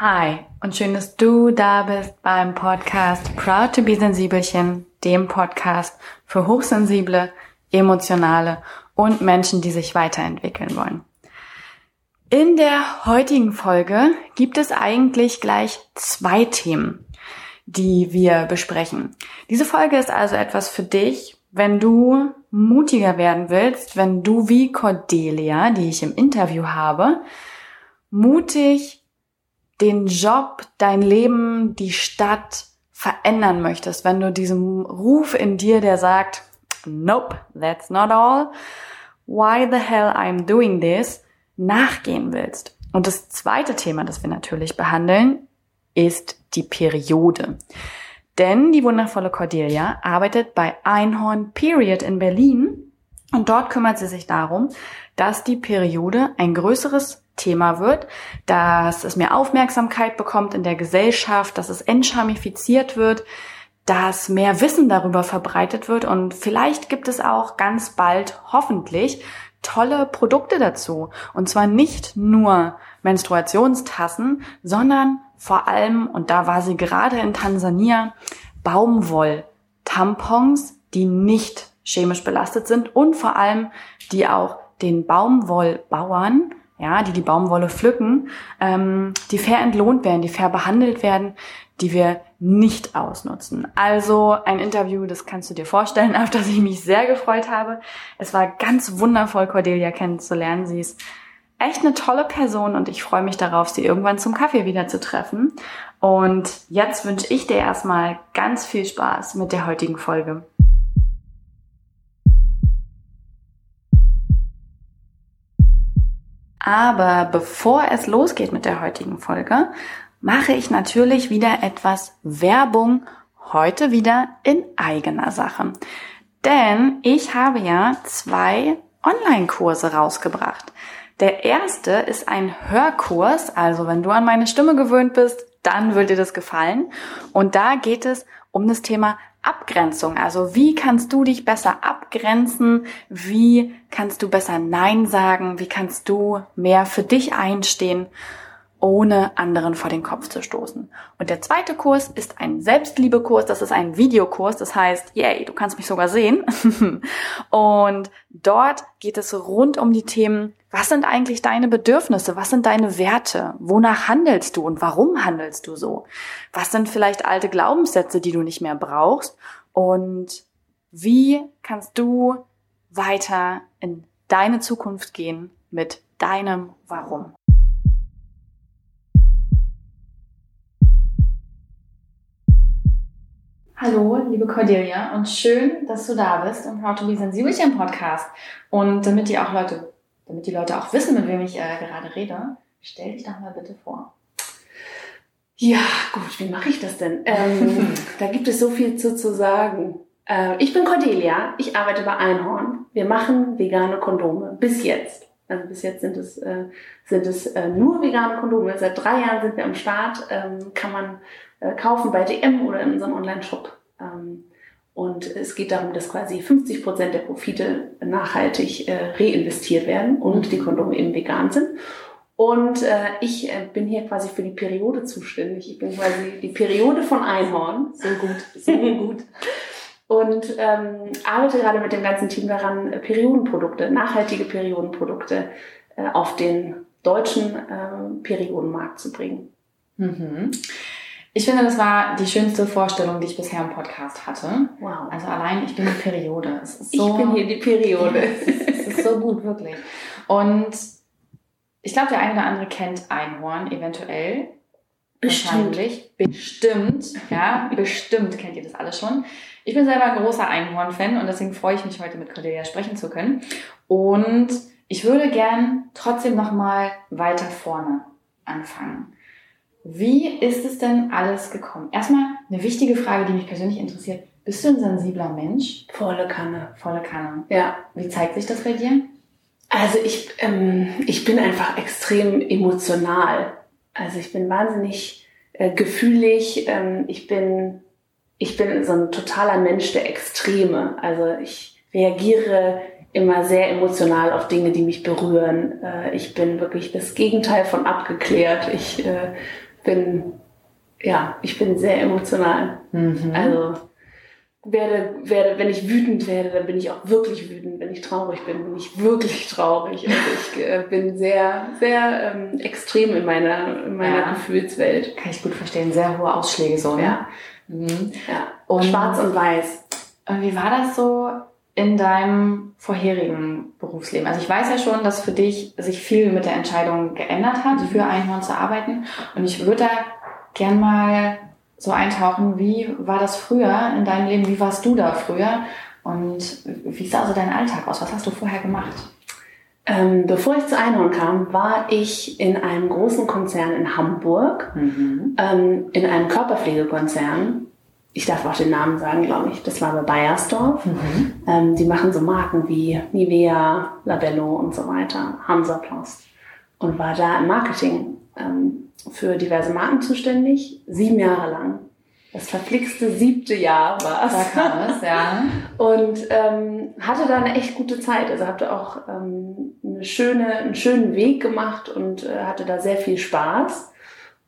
Hi und schön, dass du da bist beim Podcast Proud to be Sensibelchen, dem Podcast für hochsensible, emotionale und Menschen, die sich weiterentwickeln wollen. In der heutigen Folge gibt es eigentlich gleich zwei Themen, die wir besprechen. Diese Folge ist also etwas für dich, wenn du mutiger werden willst, wenn du wie Cordelia, die ich im Interview habe, mutig den Job, dein Leben, die Stadt verändern möchtest, wenn du diesem Ruf in dir, der sagt, nope, that's not all, why the hell I'm doing this, nachgehen willst. Und das zweite Thema, das wir natürlich behandeln, ist die Periode. Denn die wundervolle Cordelia arbeitet bei Einhorn Period in Berlin und dort kümmert sie sich darum, dass die Periode ein größeres Thema wird, dass es mehr Aufmerksamkeit bekommt in der Gesellschaft, dass es entschamifiziert wird, dass mehr Wissen darüber verbreitet wird und vielleicht gibt es auch ganz bald hoffentlich tolle Produkte dazu. Und zwar nicht nur Menstruationstassen, sondern vor allem, und da war sie gerade in Tansania, Baumwoll-Tampons, die nicht chemisch belastet sind und vor allem, die auch den Baumwollbauern, ja, die die Baumwolle pflücken, ähm, die fair entlohnt werden, die fair behandelt werden, die wir nicht ausnutzen. Also ein Interview, das kannst du dir vorstellen, auf das ich mich sehr gefreut habe. Es war ganz wundervoll, Cordelia kennenzulernen. Sie ist echt eine tolle Person und ich freue mich darauf, sie irgendwann zum Kaffee wieder zu treffen. Und jetzt wünsche ich dir erstmal ganz viel Spaß mit der heutigen Folge. Aber bevor es losgeht mit der heutigen Folge, mache ich natürlich wieder etwas Werbung, heute wieder in eigener Sache. Denn ich habe ja zwei Online-Kurse rausgebracht. Der erste ist ein Hörkurs, also wenn du an meine Stimme gewöhnt bist, dann wird dir das gefallen. Und da geht es um das Thema Abgrenzung. Also wie kannst du dich besser abgrenzen? Wie kannst du besser Nein sagen? Wie kannst du mehr für dich einstehen? Ohne anderen vor den Kopf zu stoßen. Und der zweite Kurs ist ein Selbstliebekurs, das ist ein Videokurs, das heißt, yay, du kannst mich sogar sehen. und dort geht es rund um die Themen, was sind eigentlich deine Bedürfnisse, was sind deine Werte, wonach handelst du und warum handelst du so? Was sind vielleicht alte Glaubenssätze, die du nicht mehr brauchst und wie kannst du weiter in deine Zukunft gehen mit deinem Warum? Hallo, liebe Cordelia, und schön, dass du da bist im How to Be Sensibelchen Podcast. Und damit die auch Leute, damit die Leute auch wissen, mit wem ich äh, gerade rede, stell dich doch mal bitte vor. Ja, gut, wie mache ich das denn? Ähm, da gibt es so viel zu, zu sagen. Äh, ich bin Cordelia, ich arbeite bei Einhorn. Wir machen vegane Kondome. Bis jetzt. Also bis jetzt sind es, äh, sind es äh, nur vegane Kondome. Seit drei Jahren sind wir am Start. Ähm, kann man kaufen bei DM oder in unserem Online-Shop. Ähm, und es geht darum, dass quasi 50 Prozent der Profite nachhaltig äh, reinvestiert werden und die Kondome eben vegan sind. Und äh, ich äh, bin hier quasi für die Periode zuständig. Ich bin quasi die Periode von Einhorn. So gut, so gut. Und ähm, arbeite gerade mit dem ganzen Team daran, Periodenprodukte, nachhaltige Periodenprodukte äh, auf den deutschen äh, Periodenmarkt zu bringen. Mhm. Ich finde, das war die schönste Vorstellung, die ich bisher im Podcast hatte. Wow. Also allein, ich bin die Periode. Es ist so, ich bin hier die Periode. es, ist, es ist so gut, wirklich. Und ich glaube, der eine oder andere kennt Einhorn eventuell. Bestimmt. Bestimmt. Ja, bestimmt kennt ihr das alle schon. Ich bin selber ein großer Einhorn-Fan und deswegen freue ich mich heute mit Cordelia sprechen zu können. Und ich würde gern trotzdem nochmal weiter vorne anfangen. Wie ist es denn alles gekommen? Erstmal eine wichtige Frage, die mich persönlich interessiert. Bist du ein sensibler Mensch? Volle Kanne. Volle Kanne. Ja. Wie zeigt sich das bei dir? Also ich, ähm, ich bin einfach extrem emotional. Also ich bin wahnsinnig äh, gefühlig. Ähm, ich bin, ich bin so ein totaler Mensch der Extreme. Also ich reagiere immer sehr emotional auf Dinge, die mich berühren. Äh, ich bin wirklich das Gegenteil von abgeklärt. Ich äh, bin, ja, ich bin sehr emotional. Mhm. Also werde, werde, wenn ich wütend werde, dann bin ich auch wirklich wütend. Wenn ich traurig bin, bin ich wirklich traurig. Also ich äh, bin sehr, sehr ähm, extrem in meiner, in meiner ja. Gefühlswelt. Kann ich gut verstehen. Sehr hohe Ausschläge so. Ne? Ja. Mhm. ja. Und Schwarz und Weiß. Und wie war das so in deinem vorherigen Berufsleben? Also ich weiß ja schon, dass für dich sich viel mit der Entscheidung geändert hat, mhm. für Einhorn zu arbeiten. Und ich würde da gern mal so eintauchen. Wie war das früher in deinem Leben? Wie warst du da früher? Und wie sah also dein Alltag aus? Was hast du vorher gemacht? Ähm, bevor ich zu Einhorn kam, war ich in einem großen Konzern in Hamburg, mhm. ähm, in einem Körperpflegekonzern. Ich darf auch den Namen sagen, glaube ich. Das war bei Bayersdorf. Mhm. Ähm, die machen so Marken wie Nivea, Labello und so weiter, Hansaplast. Und war da im Marketing. Ähm, für diverse Marken zuständig, sieben Jahre lang. Das verflixte siebte Jahr war es. Da kam es, ja. Und ähm, hatte da eine echt gute Zeit. Also hatte auch ähm, eine schöne, einen schönen Weg gemacht und äh, hatte da sehr viel Spaß.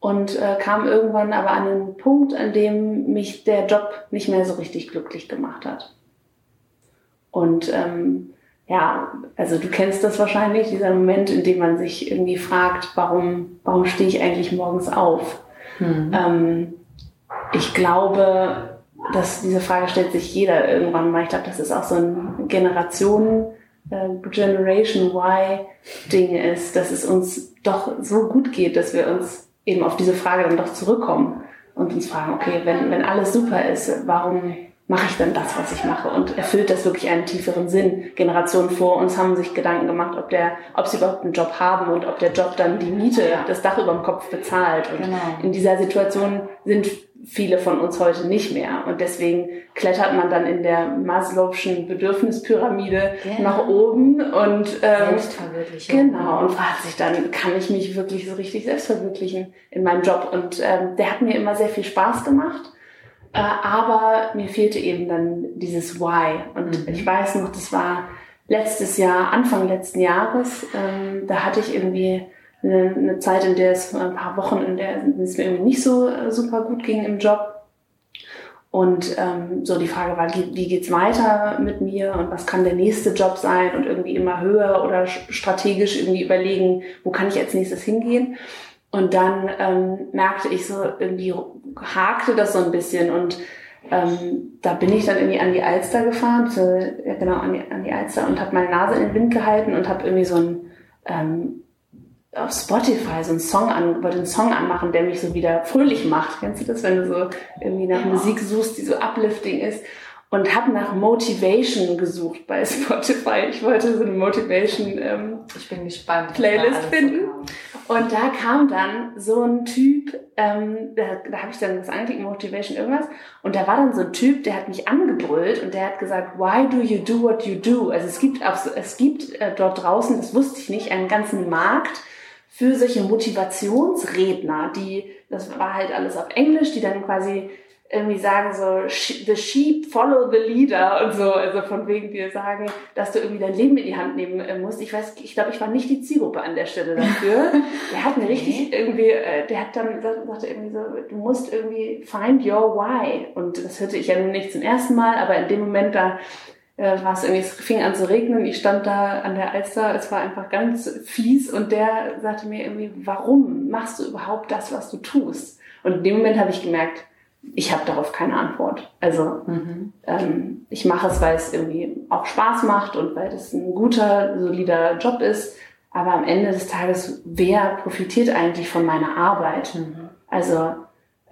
Und äh, kam irgendwann aber an einen Punkt, an dem mich der Job nicht mehr so richtig glücklich gemacht hat. Und ähm, ja, also du kennst das wahrscheinlich, dieser Moment, in dem man sich irgendwie fragt, warum, warum stehe ich eigentlich morgens auf? Mhm. Ähm, ich glaube, dass diese Frage stellt sich jeder irgendwann mal. Ich glaube, das ist auch so ein Generationen, äh, Generation Y Ding ist, dass es uns doch so gut geht, dass wir uns eben auf diese Frage dann doch zurückkommen und uns fragen, okay, wenn, wenn alles super ist, warum mache ich denn das, was ich mache? Und erfüllt das wirklich einen tieferen Sinn? Generationen vor uns haben sich Gedanken gemacht, ob der, ob sie überhaupt einen Job haben und ob der Job dann die Miete, das Dach über dem Kopf bezahlt. Und genau. in dieser Situation sind viele von uns heute nicht mehr. Und deswegen klettert man dann in der Maslow'schen Bedürfnispyramide genau. nach oben und ähm, Genau, und fragt sich dann, kann ich mich wirklich so richtig selbst verwirklichen in meinem Job? Und ähm, der hat mir immer sehr viel Spaß gemacht. Äh, aber mir fehlte eben dann dieses Why. Und mhm. ich weiß noch, das war letztes Jahr, Anfang letzten Jahres, ähm, da hatte ich irgendwie eine, eine, Zeit, in der es ein paar Wochen, in der es mir irgendwie nicht so äh, super gut ging im Job. Und ähm, so die Frage war, wie geht's weiter mit mir und was kann der nächste Job sein und irgendwie immer höher oder strategisch irgendwie überlegen, wo kann ich als nächstes hingehen. Und dann ähm, merkte ich so, irgendwie hakte das so ein bisschen und ähm, da bin ich dann irgendwie an die Alster gefahren, so, ja genau, an die, an die Alster und habe meine Nase in den Wind gehalten und habe irgendwie so ein ähm, auf Spotify so einen Song an, wollte einen Song anmachen, der mich so wieder fröhlich macht. Kennst du das, wenn du so irgendwie nach ja. Musik suchst, die so uplifting ist? Und habe nach Motivation gesucht bei Spotify. Ich wollte so eine Motivation ähm, ich bin gespannt, Playlist finden. So und da kam dann so ein Typ, ähm, da, da habe ich dann das angeklickt, Motivation irgendwas, und da war dann so ein Typ, der hat mich angebrüllt und der hat gesagt, why do you do what you do? Also es gibt, auch, es gibt äh, dort draußen, das wusste ich nicht, einen ganzen Markt für solche Motivationsredner, die, das war halt alles auf Englisch, die dann quasi irgendwie sagen so, the sheep follow the leader und so, also von wegen dir sagen, dass du irgendwie dein Leben in die Hand nehmen äh, musst. Ich weiß, ich glaube, ich war nicht die Zielgruppe an der Stelle dafür. der hat mir richtig irgendwie, äh, der hat dann sagte irgendwie so, du musst irgendwie find your why. Und das hörte ich ja nun nicht zum ersten Mal, aber in dem Moment da äh, war es irgendwie, es fing an zu regnen, ich stand da an der Alster, es war einfach ganz fies und der sagte mir irgendwie, warum machst du überhaupt das, was du tust? Und in dem Moment habe ich gemerkt, ich habe darauf keine Antwort. Also mhm. ähm, ich mache es, weil es irgendwie auch Spaß macht und weil das ein guter, solider Job ist. Aber am Ende des Tages, wer profitiert eigentlich von meiner Arbeit? Mhm. Also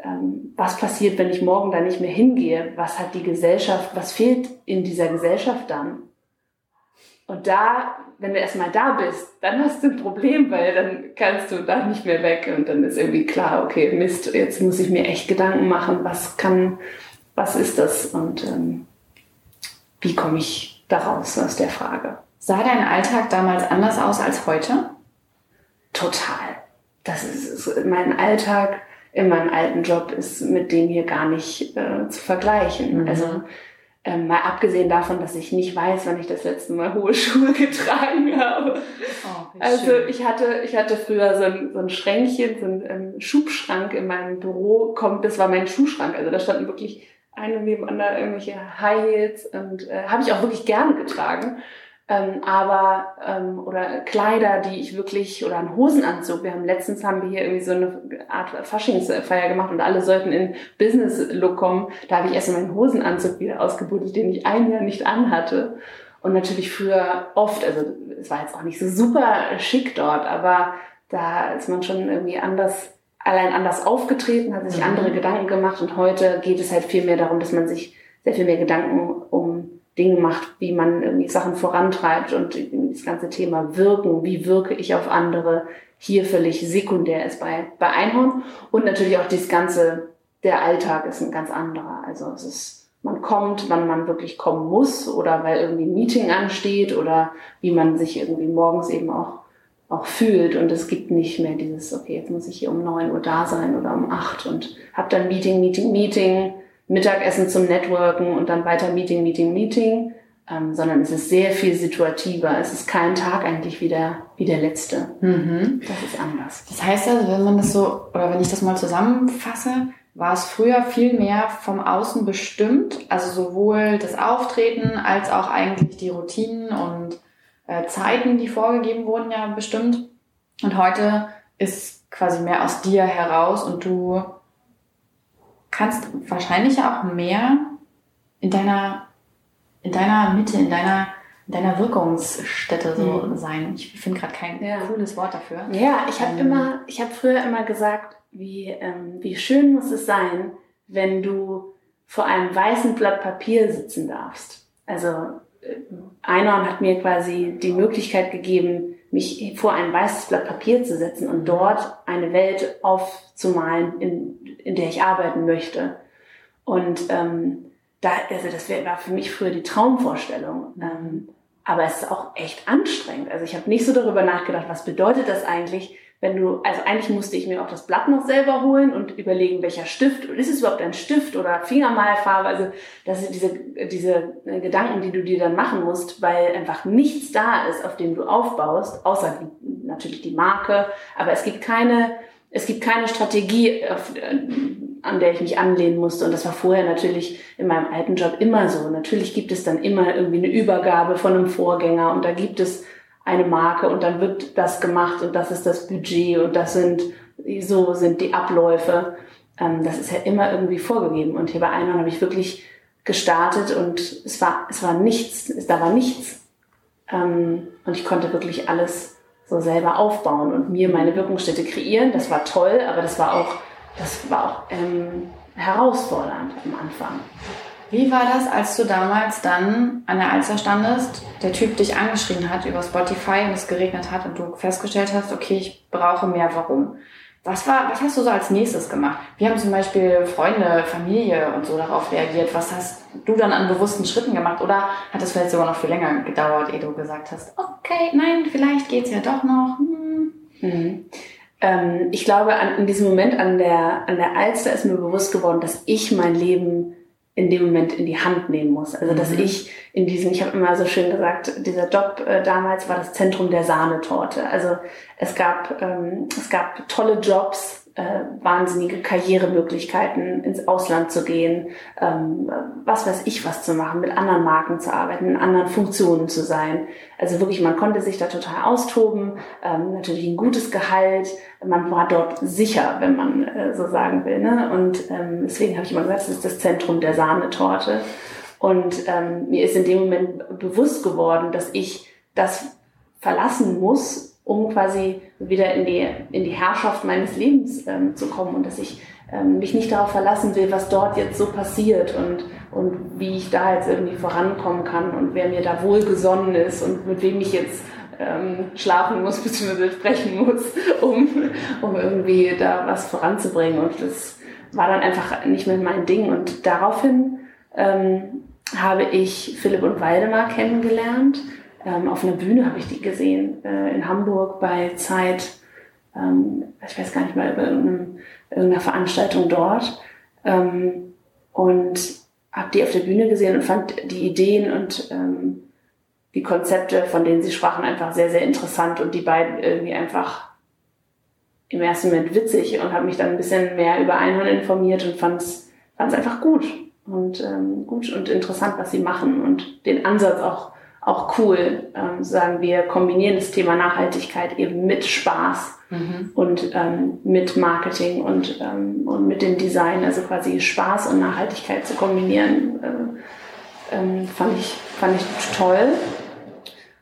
ähm, was passiert, wenn ich morgen da nicht mehr hingehe? Was hat die Gesellschaft, was fehlt in dieser Gesellschaft dann? Und da, wenn du erstmal da bist, dann hast du ein Problem, weil dann kannst du da nicht mehr weg und dann ist irgendwie klar, okay, Mist, jetzt muss ich mir echt Gedanken machen, was kann, was ist das und ähm, wie komme ich daraus aus der Frage. Sah dein Alltag damals anders aus als heute? Total. Das ist mein Alltag in meinem alten Job ist mit dem hier gar nicht äh, zu vergleichen. Mhm. Also Ähm, mal abgesehen davon, dass ich nicht weiß, wann ich das letzte Mal hohe Schuhe getragen habe. Oh, also ich hatte, ich hatte früher so ein, so ein Schränkchen, so ein ähm, Schubschrank in meinem Büro. Kommt, das war mein Schuhschrank. Also da standen wirklich eine nebeneinander irgendwelche High Heels und äh, habe ich auch wirklich gerne getragen. Ähm, aber ähm, oder Kleider, die ich wirklich oder ein Hosenanzug. Wir haben letztens haben wir hier irgendwie so eine Art Faschingsfeier gemacht und alle sollten in Business Look kommen. Da habe ich erst meinen Hosenanzug wieder ausgebuddelt, den ich ein Jahr nicht anhatte. Und natürlich früher oft, also es war jetzt auch nicht so super schick dort, aber da ist man schon irgendwie anders, allein anders aufgetreten, hat sich mhm. andere Gedanken gemacht und heute geht es halt viel mehr darum, dass man sich sehr viel mehr Gedanken um Dinge macht, wie man irgendwie Sachen vorantreibt und das ganze Thema Wirken, wie wirke ich auf andere, hier völlig sekundär ist bei, bei Einhorn. Und natürlich auch das ganze, der Alltag ist ein ganz anderer. Also es ist, man kommt, wann man wirklich kommen muss oder weil irgendwie ein Meeting ansteht oder wie man sich irgendwie morgens eben auch, auch fühlt. Und es gibt nicht mehr dieses, okay, jetzt muss ich hier um neun Uhr da sein oder um acht und hab dann Meeting, Meeting, Meeting Mittagessen zum Networken und dann weiter Meeting, Meeting, Meeting, ähm, sondern es ist sehr viel situativer. Es ist kein Tag eigentlich wie der, wie der letzte. Mhm. Das ist anders. Das heißt also, wenn man das so, oder wenn ich das mal zusammenfasse, war es früher viel mehr vom Außen bestimmt, also sowohl das Auftreten als auch eigentlich die Routinen und äh, Zeiten, die vorgegeben wurden, ja bestimmt. Und heute ist quasi mehr aus dir heraus und du kannst wahrscheinlich auch mehr in deiner, in deiner Mitte, in deiner, in deiner Wirkungsstätte so mhm. sein. Ich finde gerade kein ja. cooles Wort dafür. Ja, ich habe ähm, immer, ich habe früher immer gesagt, wie, ähm, wie schön muss es sein, wenn du vor einem weißen Blatt Papier sitzen darfst. Also äh, Einhorn hat mir quasi die Möglichkeit gegeben, mich vor ein weißes Blatt Papier zu setzen und dort eine Welt aufzumalen, in, in der ich arbeiten möchte. Und ähm, da, also das war für mich früher die Traumvorstellung. Ähm, aber es ist auch echt anstrengend. Also ich habe nicht so darüber nachgedacht, was bedeutet das eigentlich, wenn du, also eigentlich musste ich mir auch das Blatt noch selber holen und überlegen, welcher Stift, ist es überhaupt ein Stift oder Fingermalfarbe, also das sind diese, diese Gedanken, die du dir dann machen musst, weil einfach nichts da ist, auf dem du aufbaust, außer natürlich die Marke, aber es gibt keine, es gibt keine Strategie, auf, an der ich mich anlehnen musste. Und das war vorher natürlich in meinem alten Job immer so. Natürlich gibt es dann immer irgendwie eine Übergabe von einem Vorgänger und da gibt es eine Marke und dann wird das gemacht und das ist das Budget und das sind, so sind die Abläufe. Ähm, das ist ja immer irgendwie vorgegeben. Und hier bei Einhorn habe ich wirklich gestartet und es war, es war nichts, da war nichts. Ähm, und ich konnte wirklich alles so selber aufbauen und mir meine Wirkungsstätte kreieren. Das war toll, aber das war auch, das war auch ähm, herausfordernd am Anfang. Wie war das, als du damals dann an der Alster standest, der Typ dich angeschrieben hat über Spotify und es geregnet hat und du festgestellt hast, okay, ich brauche mehr Warum? Was war, was hast du so als nächstes gemacht? Wie haben zum Beispiel Freunde, Familie und so darauf reagiert? Was hast du dann an bewussten Schritten gemacht? Oder hat es vielleicht sogar noch viel länger gedauert, ehe du gesagt hast, okay, nein, vielleicht geht's ja doch noch. Hm. Mhm. Ähm, ich glaube, an, in diesem Moment an der, an der Alster ist mir bewusst geworden, dass ich mein Leben in dem Moment in die Hand nehmen muss. Also dass mhm. ich in diesem, ich habe immer so schön gesagt, dieser Job äh, damals war das Zentrum der Sahnetorte. Also es gab ähm, es gab tolle Jobs, wahnsinnige Karrieremöglichkeiten, ins Ausland zu gehen, ähm, was weiß ich was zu machen, mit anderen Marken zu arbeiten, in anderen Funktionen zu sein. Also wirklich, man konnte sich da total austoben, ähm, natürlich ein gutes Gehalt, man war dort sicher, wenn man äh, so sagen will. Ne? Und ähm, deswegen habe ich immer gesagt, das ist das Zentrum der Sahnetorte. Und ähm, mir ist in dem Moment bewusst geworden, dass ich das verlassen muss, um quasi wieder in die, in die Herrschaft meines Lebens ähm, zu kommen und dass ich ähm, mich nicht darauf verlassen will, was dort jetzt so passiert und, und wie ich da jetzt irgendwie vorankommen kann und wer mir da wohlgesonnen ist und mit wem ich jetzt ähm, schlafen muss bzw. sprechen muss, um, um irgendwie da was voranzubringen. Und das war dann einfach nicht mehr mein Ding. Und daraufhin ähm, habe ich Philipp und Waldemar kennengelernt ähm, auf einer Bühne habe ich die gesehen, äh, in Hamburg bei Zeit, ähm, ich weiß gar nicht mal, über irgendeiner Veranstaltung dort. Ähm, und habe die auf der Bühne gesehen und fand die Ideen und ähm, die Konzepte, von denen sie sprachen, einfach sehr, sehr interessant und die beiden irgendwie einfach im ersten Moment witzig und habe mich dann ein bisschen mehr über Einhorn informiert und fand es einfach gut und ähm, gut und interessant, was sie machen und den Ansatz auch auch cool. Ähm, sagen wir kombinieren das Thema Nachhaltigkeit eben mit Spaß mhm. und ähm, mit Marketing und ähm, und mit dem Design, also quasi Spaß und Nachhaltigkeit zu kombinieren, äh, ähm, fand ich fand ich toll.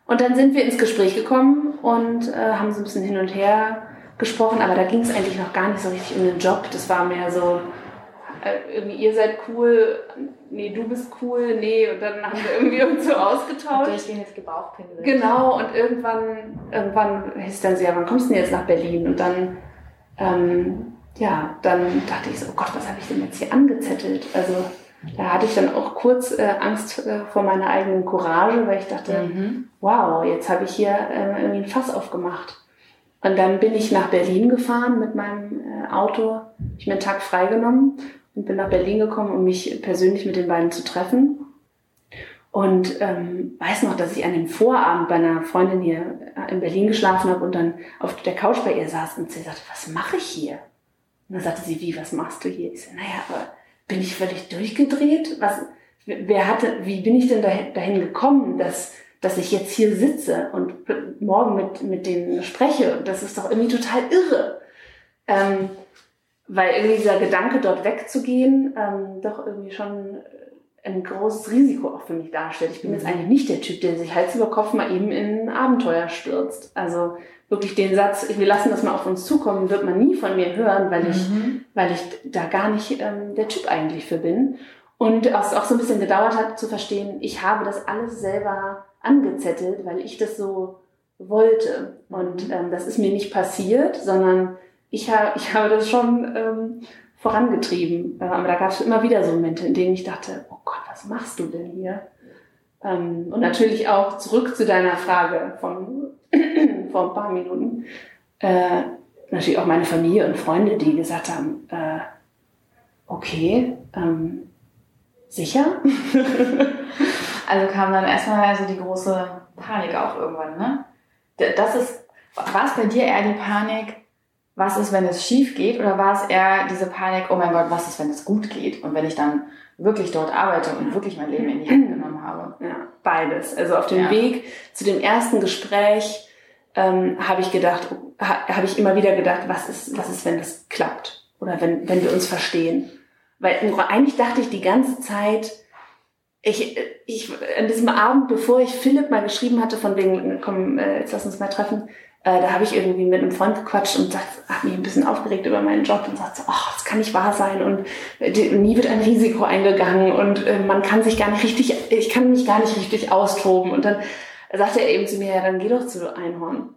Und dann sind wir ins Gespräch gekommen und äh, haben so ein bisschen hin und her gesprochen, aber da ging es eigentlich noch gar nicht so richtig um den Job. Das war mehr so, äh, irgendwie ihr seid cool, nee, du bist cool, nee, und dann haben wir irgendwie uns so ausgetauscht. Durchgehendes Gebauchpinsel. Genau, und irgendwann, irgendwann hieß dann so, ja, wann kommst du denn jetzt nach Berlin? Und dann, ähm, ja, dann dachte ich so, oh Gott, was habe ich denn jetzt hier angezettelt? Also da hatte ich dann auch kurz äh, Angst äh, vor meiner eigenen Courage, weil ich dachte, mhm. wow, jetzt habe ich hier äh, irgendwie ein Fass aufgemacht. Und dann bin ich nach Berlin gefahren mit meinem äh, Auto. Ich mir einen Tag freigenommen und bin nach Berlin gekommen, um mich persönlich mit den beiden zu treffen. Und ähm, weiß noch, dass ich an dem Vorabend bei einer Freundin hier in Berlin geschlafen habe und dann auf der Couch bei ihr saß und sie sagte, was mache ich hier? Und dann sagte sie, wie, was machst du hier? Ich so, naja, aber bin ich völlig durchgedreht? Was, wer hatte, wie bin ich denn dahin, dahin gekommen, dass, dass ich jetzt hier sitze und morgen mit, mit denen spreche? Das ist doch irgendwie total irre. Ähm, weil irgendwie dieser Gedanke, dort wegzugehen, ähm, doch irgendwie schon ein großes Risiko auch für mich darstellt. Ich bin jetzt mhm. eigentlich nicht der Typ, der sich Hals über Kopf mal eben in ein Abenteuer stürzt. Also wirklich den Satz, wir lassen das mal auf uns zukommen, wird man nie von mir hören, weil ich, mhm. weil ich da gar nicht ähm, der Typ eigentlich für bin. Und es auch so ein bisschen gedauert hat zu verstehen, ich habe das alles selber angezettelt, weil ich das so wollte. Und mhm. ähm, das ist mir nicht passiert, sondern ich, ha ich habe das schon ähm, vorangetrieben. Äh, aber da gab es immer wieder so Momente, in denen ich dachte, oh Gott, was machst du denn hier? Ähm, und natürlich auch zurück zu deiner Frage von vor ein paar Minuten. Äh, natürlich auch meine Familie und Freunde, die gesagt haben, äh, okay, ähm, sicher? also kam dann erstmal also die große Panik auch irgendwann, ne? Das ist, war es bei dir eher die Panik, was ist, wenn es schief geht? Oder war es eher diese Panik, oh mein Gott, was ist, wenn es gut geht? Und wenn ich dann wirklich dort arbeite und wirklich mein Leben in die Hand genommen habe? Ja, beides. Also auf dem ja. Weg zu dem ersten Gespräch ähm, habe ich gedacht, ha, habe ich immer wieder gedacht, was ist, was ist, wenn das klappt? Oder wenn, wenn wir uns verstehen? Weil eigentlich dachte ich die ganze Zeit, ich, ich, an diesem Abend, bevor ich Philipp mal geschrieben hatte, von wegen, komm, äh, jetzt lass uns mal treffen, äh, da habe ich irgendwie mit einem Freund gequatscht und habe mich ein bisschen aufgeregt über meinen Job und sagt so, oh, das kann nicht wahr sein und äh, nie wird ein Risiko eingegangen und äh, man kann sich gar nicht richtig, ich kann mich gar nicht richtig austoben. Und dann sagte er eben zu mir, ja, dann geh doch zu Einhorn.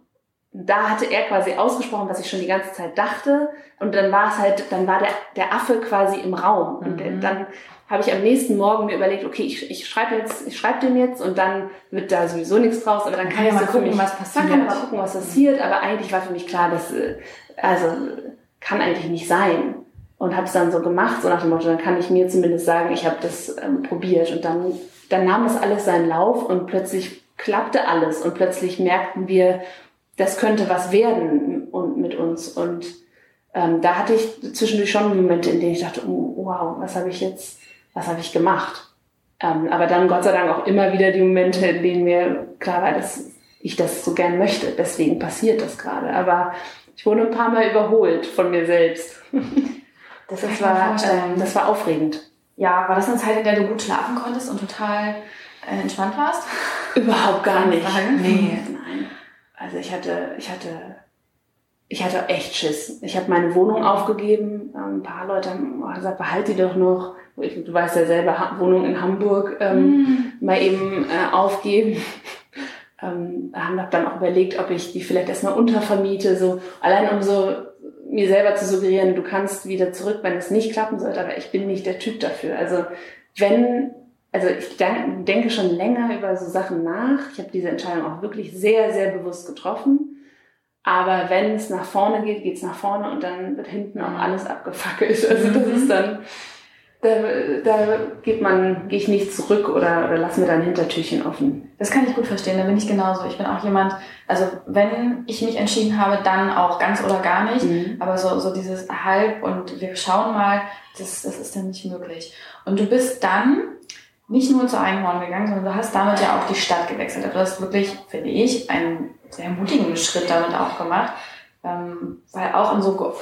Und da hatte er quasi ausgesprochen, was ich schon die ganze Zeit dachte. Und dann war es halt, dann war der, der Affe quasi im Raum. Und mhm. dann habe ich am nächsten Morgen mir überlegt, okay, ich, ich schreibe jetzt, ich schreibe dem jetzt und dann wird da sowieso nichts draus, aber dann kann, ich mal gucken, mich, was passiert. Dann kann ich mal gucken, was passiert, aber eigentlich war für mich klar, dass, äh, also, kann eigentlich nicht sein. Und habe es dann so gemacht, so nach dem Motto, dann kann ich mir zumindest sagen, ich habe das ähm, probiert und dann, dann nahm das alles seinen Lauf und plötzlich klappte alles und plötzlich merkten wir, das könnte was werden und mit uns und ähm, da hatte ich zwischendurch schon Momente, in denen ich dachte, oh, wow, was habe ich jetzt was habe ich gemacht? Ähm, aber dann Gott sei Dank auch immer wieder die Momente, in denen mir klar war, dass ich das so gern möchte. Deswegen passiert das gerade. Aber ich wurde ein paar Mal überholt von mir selbst. Das, das war, ähm, das war aufregend. Ja, war das eine Zeit, in der du gut schlafen konntest und total äh, entspannt warst? Überhaupt gar nicht. Nee, nein. Also ich hatte, ich hatte ich hatte echt Schiss. Ich habe meine Wohnung aufgegeben. Ähm, ein paar Leute haben gesagt, behalte die doch noch. Du weißt ja selber, Wohnung in Hamburg ähm, mm. mal eben äh, aufgeben. ähm, haben dann auch überlegt, ob ich die vielleicht erstmal untervermiete, so allein um so mir selber zu suggerieren, du kannst wieder zurück, wenn es nicht klappen sollte, aber ich bin nicht der Typ dafür. Also wenn, also ich denke schon länger über so Sachen nach. Ich habe diese Entscheidung auch wirklich sehr, sehr bewusst getroffen aber wenn es nach vorne geht, geht es nach vorne und dann wird hinten auch mhm. alles abgefackelt. Also das ist dann. Da, da geht man, gehe ich nicht zurück oder, oder lass mir da ein Hintertürchen offen. Das kann ich gut verstehen, da bin ich genauso. Ich bin auch jemand, also wenn ich mich entschieden habe, dann auch ganz oder gar nicht. Mhm. Aber so, so dieses halb und wir schauen mal, das, das ist dann nicht möglich. Und du bist dann nicht nur zu Einhorn gegangen, sondern du hast damit ja auch die Stadt gewechselt. Du hast wirklich, finde ich, einen sehr mutigen Schritt damit auch gemacht. Ähm, weil auch in so,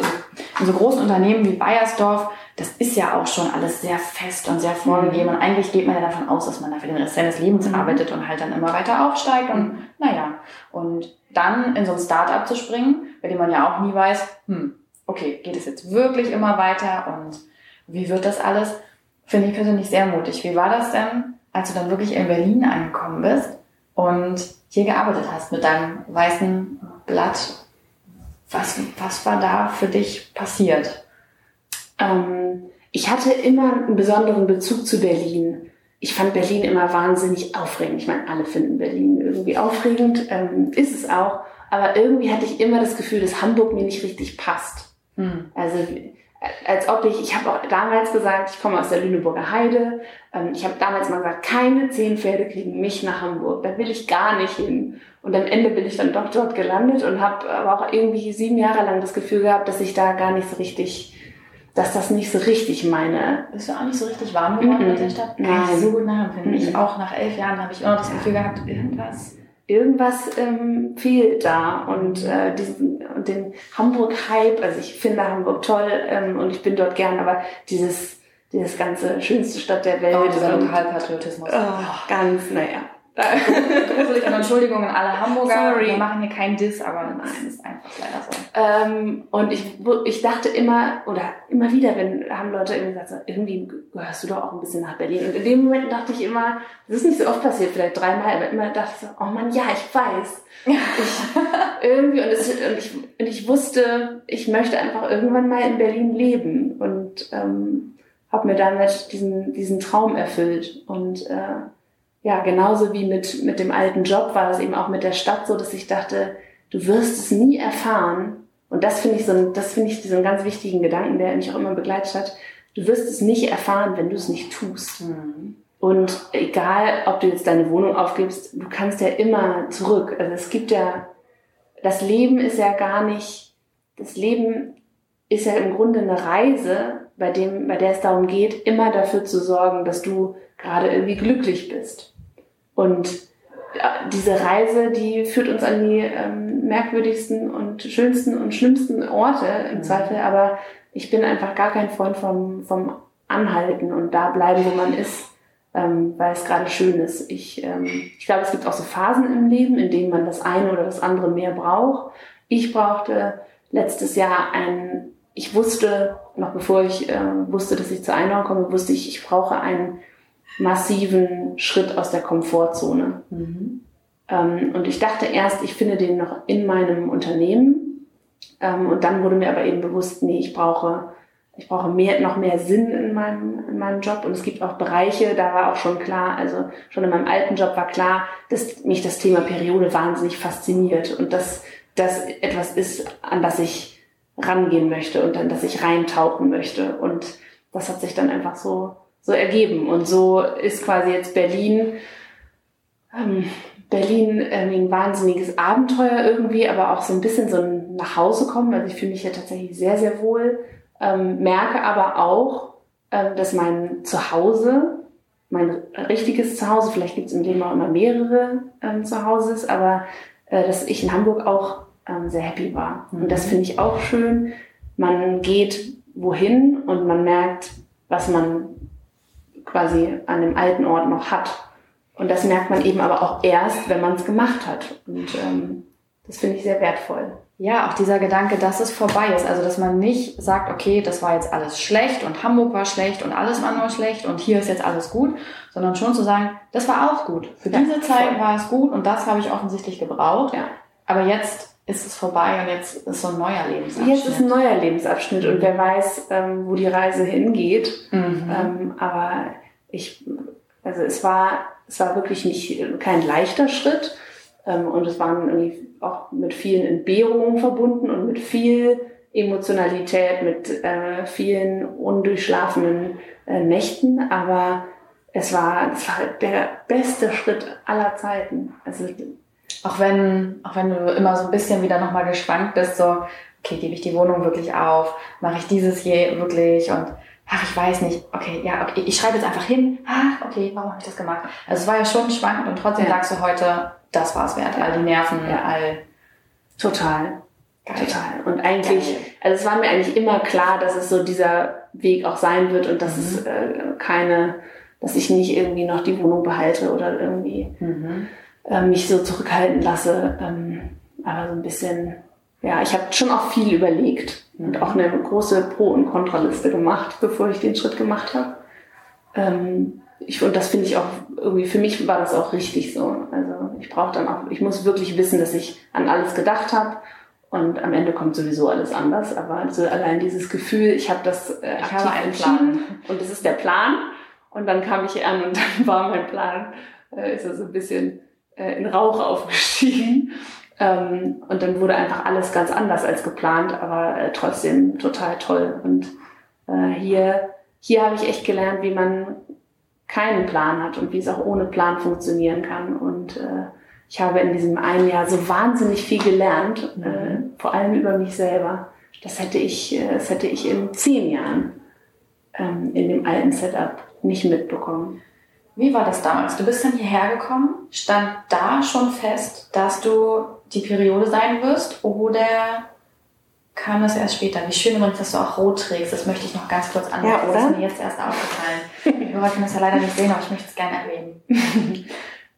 in so großen Unternehmen wie Bayersdorf, das ist ja auch schon alles sehr fest und sehr vorgegeben. Mhm. Und eigentlich geht man ja davon aus, dass man da für den Rest seines Lebens mhm. arbeitet und halt dann immer weiter aufsteigt. Und mhm. naja, und dann in so ein Start-up zu springen, bei dem man ja auch nie weiß, hm, okay, geht es jetzt wirklich immer weiter und wie wird das alles? Finde ich persönlich sehr mutig. Wie war das denn, als du dann wirklich in Berlin angekommen bist und hier gearbeitet hast mit deinem weißen Blatt was, was war da für dich passiert? Ähm, ich hatte immer einen besonderen Bezug zu Berlin. Ich fand Berlin immer wahnsinnig aufregend. Ich meine, alle finden Berlin irgendwie aufregend, ähm, ist es auch. Aber irgendwie hatte ich immer das Gefühl, dass Hamburg mir nicht richtig passt. Hm. Also als ob ich, ich habe auch damals gesagt, ich komme aus der Lüneburger Heide. Ähm, ich habe damals mal gesagt, keine zehn Pferde kriegen mich nach Hamburg. Da will ich gar nicht hin. Und am Ende bin ich dann doch dort gelandet und habe aber auch irgendwie sieben Jahre lang das Gefühl gehabt, dass ich da gar nicht so richtig, dass das nicht so richtig meine. Bist du auch nicht so richtig warm geworden mm -mm. mit der Stadt? Nein. so gut nachempfinden. Mm ich auch nach elf Jahren habe ich immer das Gefühl gehabt, irgendwas irgendwas ähm, fehlt da und äh, diesen und den Hamburg-Hype, also ich finde Hamburg toll ähm, und ich bin dort gern, aber dieses dieses ganze schönste Stadt der Welt. Oh, dieser Lokalpatriotismus. Oh, ganz, naja. Gruselig und Entschuldigung an alle Hamburger. Sorry. Wir machen hier keinen Diss, aber nein, es ist einfach leider so. Ähm, und ich, ich dachte immer, oder immer wieder, wenn haben Leute irgendwie gesagt, so, irgendwie gehörst du doch auch ein bisschen nach Berlin. Und in dem Moment dachte ich immer, das ist nicht so oft passiert, vielleicht dreimal, aber immer dachte ich so, oh man, ja, ich weiß. Ich, irgendwie, und, es, und, ich, und ich wusste, ich möchte einfach irgendwann mal in Berlin leben. Und ähm, habe mir damit diesen, diesen Traum erfüllt. Und äh, ja, genauso wie mit, mit dem alten Job war es eben auch mit der Stadt so, dass ich dachte, du wirst es nie erfahren. Und das finde ich so, das finde ich einen ganz wichtigen Gedanken, der mich auch immer begleitet hat. Du wirst es nicht erfahren, wenn du es nicht tust. Mhm. Und egal, ob du jetzt deine Wohnung aufgibst, du kannst ja immer zurück. Also es gibt ja, das Leben ist ja gar nicht, das Leben ist ja im Grunde eine Reise, bei dem, bei der es darum geht, immer dafür zu sorgen, dass du gerade irgendwie glücklich bist. Und diese Reise, die führt uns an die ähm, merkwürdigsten und schönsten und schlimmsten Orte im mhm. Zweifel, aber ich bin einfach gar kein Freund vom, vom Anhalten und da bleiben, wo man ist, ähm, weil es gerade schön ist. Ich, ähm, ich glaube, es gibt auch so Phasen im Leben, in denen man das eine oder das andere mehr braucht. Ich brauchte letztes Jahr ein, ich wusste, noch bevor ich äh, wusste, dass ich zur Einordnung komme, wusste ich, ich brauche einen massiven Schritt aus der Komfortzone. Mhm. Ähm, und ich dachte erst, ich finde den noch in meinem Unternehmen. Ähm, und dann wurde mir aber eben bewusst, nee, ich brauche, ich brauche mehr, noch mehr Sinn in meinem, in meinem Job. Und es gibt auch Bereiche, da war auch schon klar, also schon in meinem alten Job war klar, dass mich das Thema Periode wahnsinnig fasziniert und dass das etwas ist, an das ich rangehen möchte und an das ich reintauchen möchte. Und das hat sich dann einfach so so ergeben. Und so ist quasi jetzt Berlin, ähm, Berlin irgendwie ein wahnsinniges Abenteuer irgendwie, aber auch so ein bisschen so ein Nachhausekommen. Also ich fühle mich hier tatsächlich sehr, sehr wohl. Ähm, merke aber auch, ähm, dass mein Zuhause, mein richtiges Zuhause, vielleicht gibt es im Leben auch immer mehrere ähm, Zuhauses, aber äh, dass ich in Hamburg auch ähm, sehr happy war. Und das finde ich auch schön. Man geht wohin und man merkt, was man quasi an dem alten Ort noch hat. Und das merkt man eben aber auch erst, wenn man es gemacht hat. Und ähm, das finde ich sehr wertvoll. Ja, auch dieser Gedanke, dass es vorbei ist. Also, dass man nicht sagt, okay, das war jetzt alles schlecht und Hamburg war schlecht und alles war nur schlecht und hier ist jetzt alles gut, sondern schon zu sagen, das war auch gut. Für ja, diese Zeit voll. war es gut und das habe ich offensichtlich gebraucht. Ja. Aber jetzt ist es vorbei und jetzt ist so ein neuer Lebensabschnitt. Jetzt ist ein neuer Lebensabschnitt und wer weiß, ähm, wo die Reise hingeht. Mhm. Ähm, aber ich, also es war, es war wirklich nicht kein leichter Schritt ähm, und es waren irgendwie auch mit vielen Entbehrungen verbunden und mit viel Emotionalität, mit äh, vielen undurchschlafenen äh, Nächten, aber es war, es war der beste Schritt aller Zeiten. Also auch wenn, auch wenn du immer so ein bisschen wieder nochmal geschwankt bist, so, okay, gebe ich die Wohnung wirklich auf? Mache ich dieses je wirklich? Und ach, ich weiß nicht, okay, ja, okay, ich schreibe jetzt einfach hin, ach, okay, warum habe ich das gemacht? Also es war ja schon schwankend und trotzdem ja. sagst du heute, das war es wert, all die Nerven, ja. all. Total. Geil. Total. Und eigentlich, Geil. also es war mir eigentlich immer klar, dass es so dieser Weg auch sein wird und dass mhm. es äh, keine, dass ich nicht irgendwie noch die Wohnung behalte oder irgendwie mhm. äh, mich so zurückhalten lasse. Ähm, aber so ein bisschen, ja, ich habe schon auch viel überlegt und auch eine große Pro- und Kontraliste gemacht, bevor ich den Schritt gemacht habe. Ähm, ich, und das finde ich auch irgendwie, für mich war das auch richtig so. Also ich brauche dann auch, ich muss wirklich wissen, dass ich an alles gedacht habe und am Ende kommt sowieso alles anders. Aber so allein dieses Gefühl, ich habe das äh, ich habe einen Plan und das ist der Plan. Und dann kam ich an und dann war mein Plan, äh, ist er so ein bisschen äh, in Rauch aufgestiegen. Ähm, und dann wurde einfach alles ganz anders als geplant, aber äh, trotzdem total toll. Und äh, hier, hier habe ich echt gelernt, wie man keinen Plan hat und wie es auch ohne Plan funktionieren kann. Und äh, ich habe in diesem einen Jahr so wahnsinnig viel gelernt, mhm. äh, vor allem über mich selber. Das hätte ich, äh, das hätte ich in zehn Jahren ähm, in dem alten Setup nicht mitbekommen. Wie war das damals? Du bist dann hierher gekommen, stand da schon fest, dass du die Periode sein wirst oder kam das erst später? Wie schön übrigens, dass du auch rot trägst. Das möchte ich noch ganz kurz anmerken. Ja, oder? Das ist mir jetzt erst aufgefallen. Hörer können das ja leider nicht sehen, aber ich möchte es gerne erwähnen.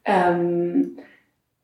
ähm,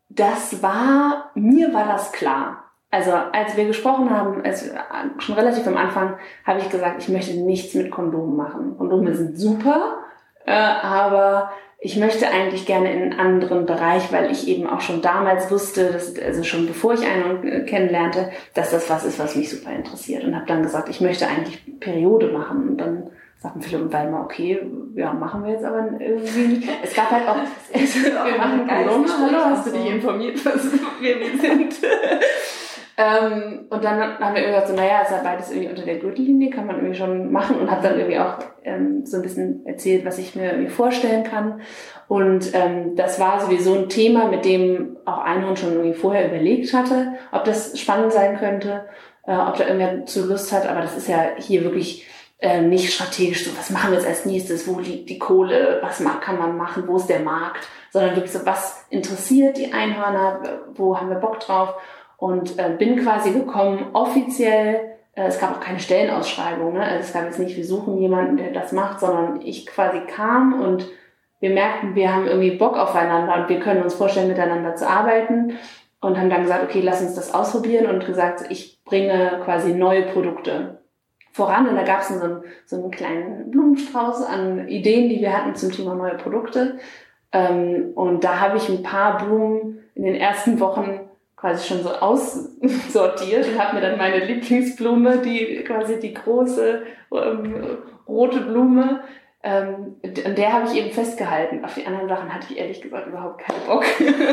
das war, mir war das klar. Also als wir gesprochen haben, als, schon relativ am Anfang, habe ich gesagt, ich möchte nichts mit Kondomen machen. Kondome sind super, äh, aber ich möchte eigentlich gerne in einen anderen Bereich, weil ich eben auch schon damals wusste, dass, also schon bevor ich einen kennenlernte, dass das was ist, was mich super interessiert. Und habe dann gesagt, ich möchte eigentlich Periode machen. Und dann sagten Philipp und Weimar, okay, ja, machen wir jetzt aber irgendwie. Es gab halt auch, wir machen Kondome. Hallo, hast du dich informiert, was wir sind? Ähm, und dann haben wir irgendwie gesagt, so, naja, ist ja beides irgendwie unter der Gürtellinie, kann man irgendwie schon machen und habe dann irgendwie auch ähm, so ein bisschen erzählt, was ich mir irgendwie vorstellen kann. Und ähm, das war sowieso ein Thema, mit dem auch Einhorn schon irgendwie vorher überlegt hatte, ob das spannend sein könnte, äh, ob da irgendwer zu Lust hat. Aber das ist ja hier wirklich äh, nicht strategisch so, was machen wir jetzt als nächstes, wo liegt die Kohle, was kann man machen, wo ist der Markt, sondern wirklich so, was interessiert die Einhörner, wo haben wir Bock drauf und äh, bin quasi gekommen offiziell. Äh, es gab auch keine Stellenausschreibung. Ne? Also es gab jetzt nicht, wir suchen jemanden, der das macht, sondern ich quasi kam und wir merkten, wir haben irgendwie Bock aufeinander und wir können uns vorstellen, miteinander zu arbeiten und haben dann gesagt, okay, lass uns das ausprobieren und gesagt, ich bringe quasi neue Produkte voran und da gab es so einen, so einen kleinen Blumenstrauß an Ideen, die wir hatten zum Thema neue Produkte. Ähm, und da habe ich ein paar Blumen in den ersten Wochen quasi schon so aussortiert und habe mir dann meine Lieblingsblume, die quasi die große ähm, rote Blume, ähm, an der habe ich eben festgehalten. Auf die anderen Sachen hatte ich ehrlich gesagt überhaupt keinen Bock.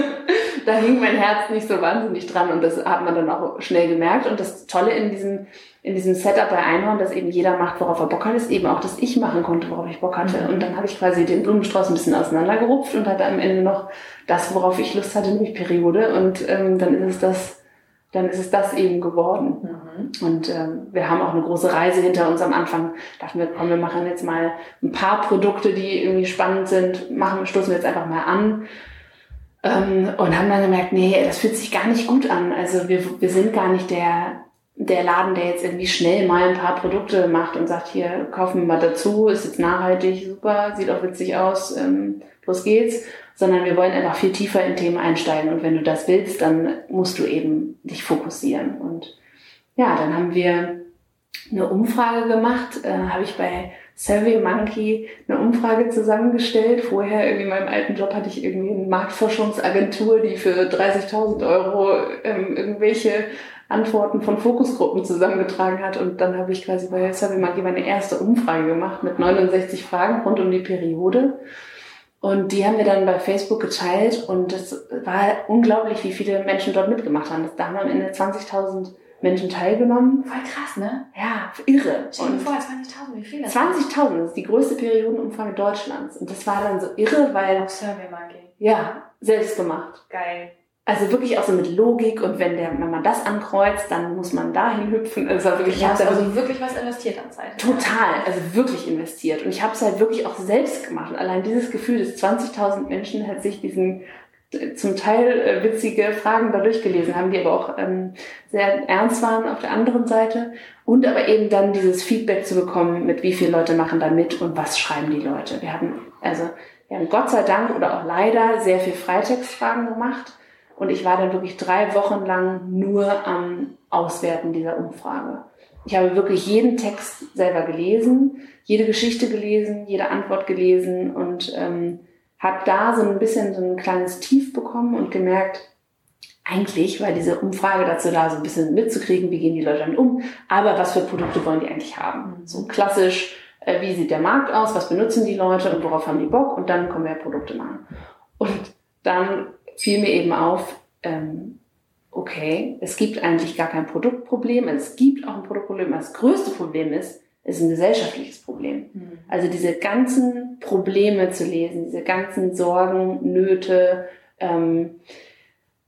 da hing mein Herz nicht so wahnsinnig dran und das hat man dann auch schnell gemerkt. Und das Tolle in diesem, in diesem Setup bei Einhorn, dass eben jeder macht, worauf er Bock hat, ist eben auch, dass ich machen konnte, worauf ich Bock hatte. Mhm. Und dann habe ich quasi den Blumenstrauß ein bisschen auseinandergerupft und hatte am Ende noch das, worauf ich Lust hatte, nämlich Periode. Und ähm, dann ist es das, dann ist es das eben geworden. Mhm. Und ähm, wir haben auch eine große Reise hinter uns am Anfang. Dachten wir, komm, wir machen jetzt mal ein paar Produkte, die irgendwie spannend sind, machen, stoßen wir jetzt einfach mal an. Ähm, und haben dann gemerkt, nee, das fühlt sich gar nicht gut an. Also wir, wir sind gar nicht der, der Laden, der jetzt irgendwie schnell mal ein paar Produkte macht und sagt, hier, kaufen wir mal dazu, ist jetzt nachhaltig, super, sieht auch witzig aus, ähm, los geht's sondern wir wollen einfach viel tiefer in Themen einsteigen. Und wenn du das willst, dann musst du eben dich fokussieren. Und ja, dann haben wir eine Umfrage gemacht, äh, habe ich bei Survey Monkey eine Umfrage zusammengestellt. Vorher irgendwie in meinem alten Job hatte ich irgendwie eine Marktforschungsagentur, die für 30.000 Euro ähm, irgendwelche Antworten von Fokusgruppen zusammengetragen hat. Und dann habe ich quasi bei Survey Monkey meine erste Umfrage gemacht mit 69 Fragen rund um die Periode. Und die haben wir dann bei Facebook geteilt und es war unglaublich, wie viele Menschen dort mitgemacht haben. Da haben am Ende 20.000 Menschen teilgenommen. Voll krass, ne? Ja, irre. Stell dir vor, 20.000, wie viel das 20.000, das ist die größte Periodenumfrage Deutschlands. Und das war dann so irre, weil, Auf Survey-Monkey. ja, selbst gemacht. Geil. Also wirklich auch so mit Logik und wenn der, wenn man das ankreuzt, dann muss man dahin hüpfen. Also wirklich, ich habe also wirklich was investiert an Zeit. total, also wirklich investiert. Und ich habe es halt wirklich auch selbst gemacht. Und allein dieses Gefühl, dass 20.000 Menschen halt sich diesen zum Teil äh, witzige Fragen da durchgelesen haben, die aber auch ähm, sehr ernst waren auf der anderen Seite. Und aber eben dann dieses Feedback zu bekommen, mit wie viele Leute machen da mit und was schreiben die Leute. Wir haben, also, wir haben Gott sei Dank oder auch leider sehr viel Freitextfragen gemacht. Und ich war dann wirklich drei Wochen lang nur am Auswerten dieser Umfrage. Ich habe wirklich jeden Text selber gelesen, jede Geschichte gelesen, jede Antwort gelesen und ähm, habe da so ein bisschen so ein kleines Tief bekommen und gemerkt, eigentlich war diese Umfrage dazu da, so ein bisschen mitzukriegen, wie gehen die Leute damit um, aber was für Produkte wollen die eigentlich haben. So klassisch, äh, wie sieht der Markt aus, was benutzen die Leute und worauf haben die Bock und dann können wir Produkte machen. Und dann fiel mir eben auf, ähm, okay, es gibt eigentlich gar kein Produktproblem, es gibt auch ein Produktproblem. Das größte Problem ist, ist ein gesellschaftliches Problem. Mhm. Also diese ganzen Probleme zu lesen, diese ganzen Sorgen, Nöte, ähm,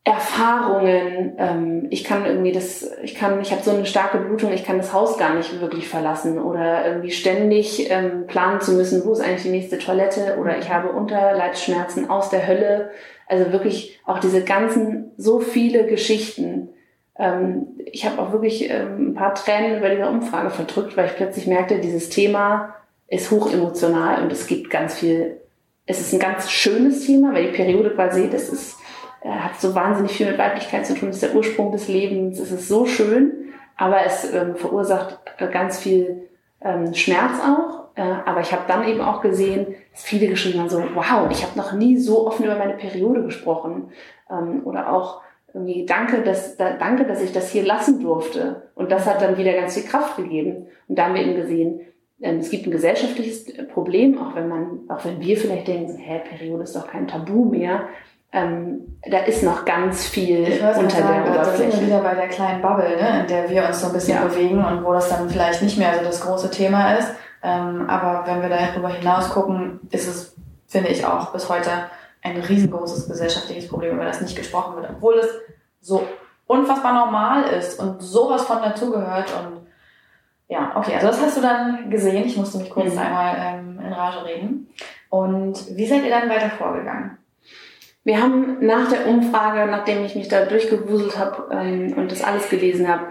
Erfahrungen. Ähm, ich kann irgendwie das, ich kann, ich habe so eine starke Blutung, ich kann das Haus gar nicht wirklich verlassen oder irgendwie ständig ähm, planen zu müssen, wo ist eigentlich die nächste Toilette oder ich habe Unterleibsschmerzen aus der Hölle. Also wirklich auch diese ganzen, so viele Geschichten. Ähm, ich habe auch wirklich ähm, ein paar Tränen über diese Umfrage verdrückt, weil ich plötzlich merkte, dieses Thema ist hoch emotional und es gibt ganz viel, es ist ein ganz schönes Thema, weil die Periode quasi, das ist, äh, hat so wahnsinnig viel mit Weiblichkeit zu tun, das ist der Ursprung des Lebens, es ist so schön, aber es ähm, verursacht äh, ganz viel ähm, Schmerz auch. Äh, aber ich habe dann eben auch gesehen, dass viele geschrieben haben, so, wow, ich habe noch nie so offen über meine Periode gesprochen. Ähm, oder auch irgendwie, danke dass, da, danke, dass ich das hier lassen durfte. Und das hat dann wieder ganz viel Kraft gegeben. Und da haben wir eben gesehen, ähm, es gibt ein gesellschaftliches Problem, auch wenn man, auch wenn wir vielleicht denken, hä, Periode ist doch kein Tabu mehr. Ähm, da ist noch ganz viel unter sagen, der da sind wir Oberfläche. wieder bei der kleinen Bubble, ne, in der wir uns so ein bisschen Ja. bewegen und wo das dann vielleicht nicht mehr so das große Thema ist. Ähm, aber wenn wir darüber hinaus gucken, ist es, finde ich, auch bis heute ein riesengroßes gesellschaftliches Problem, über das nicht gesprochen wird, obwohl es so unfassbar normal ist und sowas von dazugehört und ja, okay, also das hast du dann gesehen. Ich musste mich kurz Mhm. einmal ähm, in Rage reden. Und wie seid ihr dann weiter vorgegangen? Wir haben nach der Umfrage, nachdem ich mich da durchgewuselt habe ähm, und das alles gelesen habe,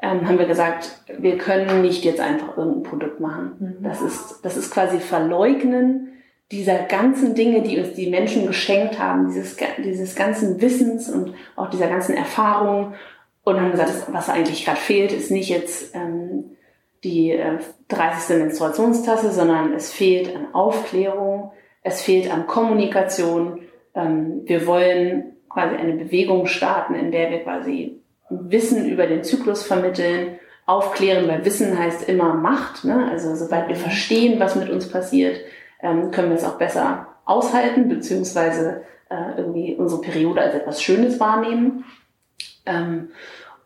ähm, haben wir gesagt, wir können nicht jetzt einfach irgendein Produkt machen. Mhm. Das ist, das ist quasi Verleugnen dieser ganzen Dinge, die uns die Menschen geschenkt haben, dieses, dieses ganzen Wissens und auch dieser ganzen Erfahrung. Und haben gesagt, was eigentlich gerade fehlt, ist nicht jetzt ähm, die äh, 30. Menstruationstasse, sondern es fehlt an Aufklärung, es fehlt an Kommunikation. Ähm, wir wollen quasi eine Bewegung starten, in der wir quasi Wissen über den Zyklus vermitteln, aufklären, weil Wissen heißt immer Macht. Ne? Also sobald wir verstehen, was mit uns passiert, ähm, können wir es auch besser aushalten, beziehungsweise äh, irgendwie unsere Periode als etwas Schönes wahrnehmen. Ähm,